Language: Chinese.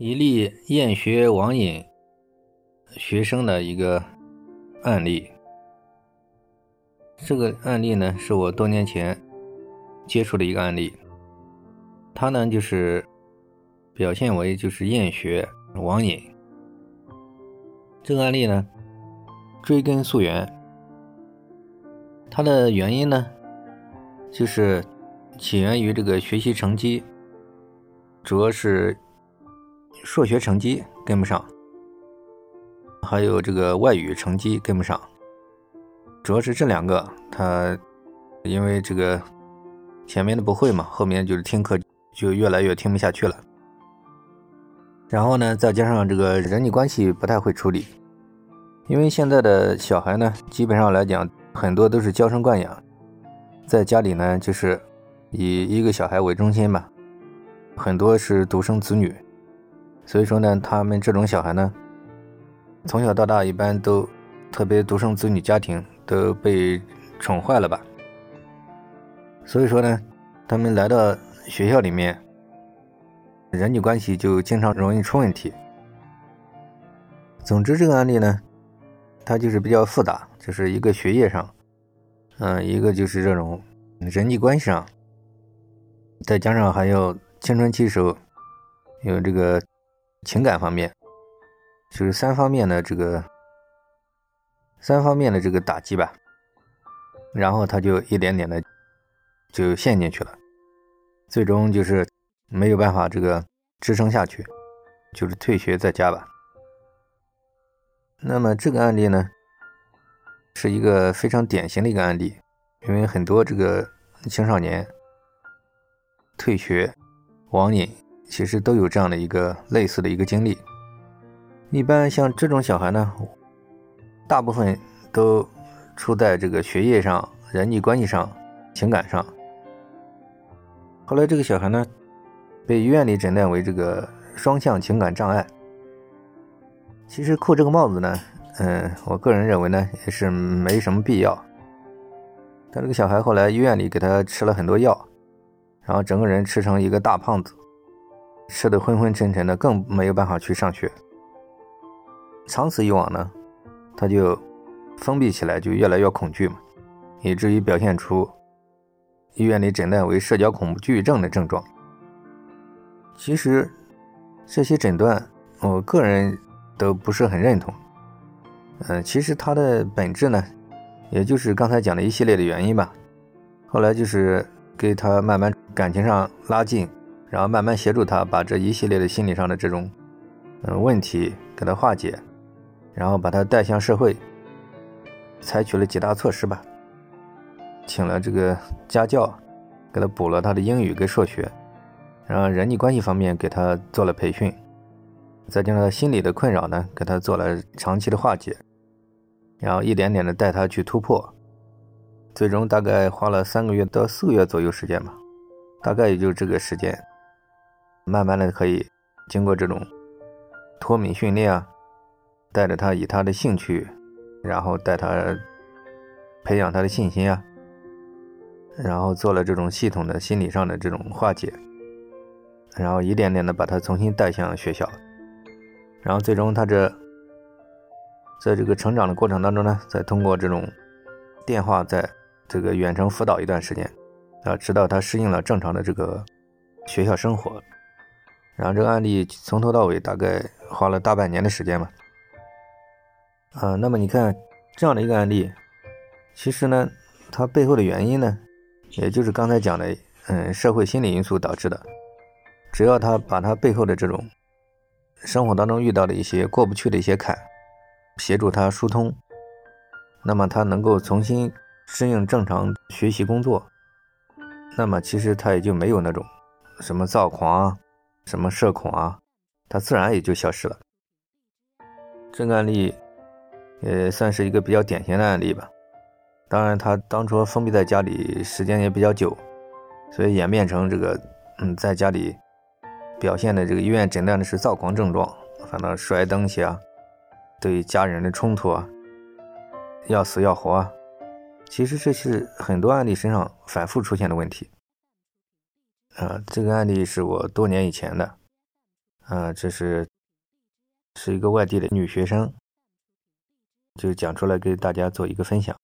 一例厌学网瘾学生的一个案例。这个案例呢，是我多年前接触的一个案例。他呢，就是表现为就是厌学网瘾。这个案例呢，追根溯源，它的原因呢，就是起源于这个学习成绩，主要是。数学成绩跟不上，还有这个外语成绩跟不上，主要是这两个。他因为这个前面的不会嘛，后面就是听课就越来越听不下去了。然后呢，再加上这个人际关系不太会处理，因为现在的小孩呢，基本上来讲很多都是娇生惯养，在家里呢就是以一个小孩为中心吧，很多是独生子女。所以说呢，他们这种小孩呢，从小到大一般都特别独生子女家庭都被宠坏了吧。所以说呢，他们来到学校里面，人际关系就经常容易出问题。总之，这个案例呢，它就是比较复杂，就是一个学业上，嗯，一个就是这种人际关系上，再加上还有青春期时候有这个。情感方面，就是三方面的这个三方面的这个打击吧，然后他就一点点的就陷进去了，最终就是没有办法这个支撑下去，就是退学在家吧。那么这个案例呢，是一个非常典型的一个案例，因为很多这个青少年退学网瘾。其实都有这样的一个类似的一个经历。一般像这种小孩呢，大部分都出在这个学业上、人际关系上、情感上。后来这个小孩呢，被医院里诊断为这个双向情感障碍。其实扣这个帽子呢，嗯，我个人认为呢，也是没什么必要。但这个小孩后来医院里给他吃了很多药，然后整个人吃成一个大胖子。吃的昏昏沉沉的，更没有办法去上学。长此以往呢，他就封闭起来，就越来越恐惧嘛，以至于表现出医院里诊断为社交恐惧症的症状。其实这些诊断，我个人都不是很认同。嗯，其实它的本质呢，也就是刚才讲的一系列的原因吧。后来就是给他慢慢感情上拉近。然后慢慢协助他把这一系列的心理上的这种，嗯问题给他化解，然后把他带向社会，采取了几大措施吧，请了这个家教，给他补了他的英语跟数学，然后人际关系方面给他做了培训，再加上他心理的困扰呢，给他做了长期的化解，然后一点点的带他去突破，最终大概花了三个月到四个月左右时间吧，大概也就这个时间。慢慢的可以经过这种脱敏训练啊，带着他以他的兴趣，然后带他培养他的信心啊，然后做了这种系统的心理上的这种化解，然后一点点的把他重新带向学校，然后最终他这在这个成长的过程当中呢，再通过这种电话在这个远程辅导一段时间，啊，直到他适应了正常的这个学校生活。然后这个案例从头到尾大概花了大半年的时间吧。啊，那么你看这样的一个案例，其实呢，它背后的原因呢，也就是刚才讲的，嗯，社会心理因素导致的。只要他把他背后的这种生活当中遇到的一些过不去的一些坎，协助他疏通，那么他能够重新适应正常学习工作，那么其实他也就没有那种什么躁狂啊。什么社恐啊，他自然也就消失了。这个案例也算是一个比较典型的案例吧。当然，他当初封闭在家里时间也比较久，所以演变成这个，嗯，在家里表现的这个医院诊断的是躁狂症状，反正摔东西啊，对家人的冲突啊，要死要活啊。其实这是很多案例身上反复出现的问题。啊，这个案例是我多年以前的，啊，这是是一个外地的女学生，就讲出来给大家做一个分享。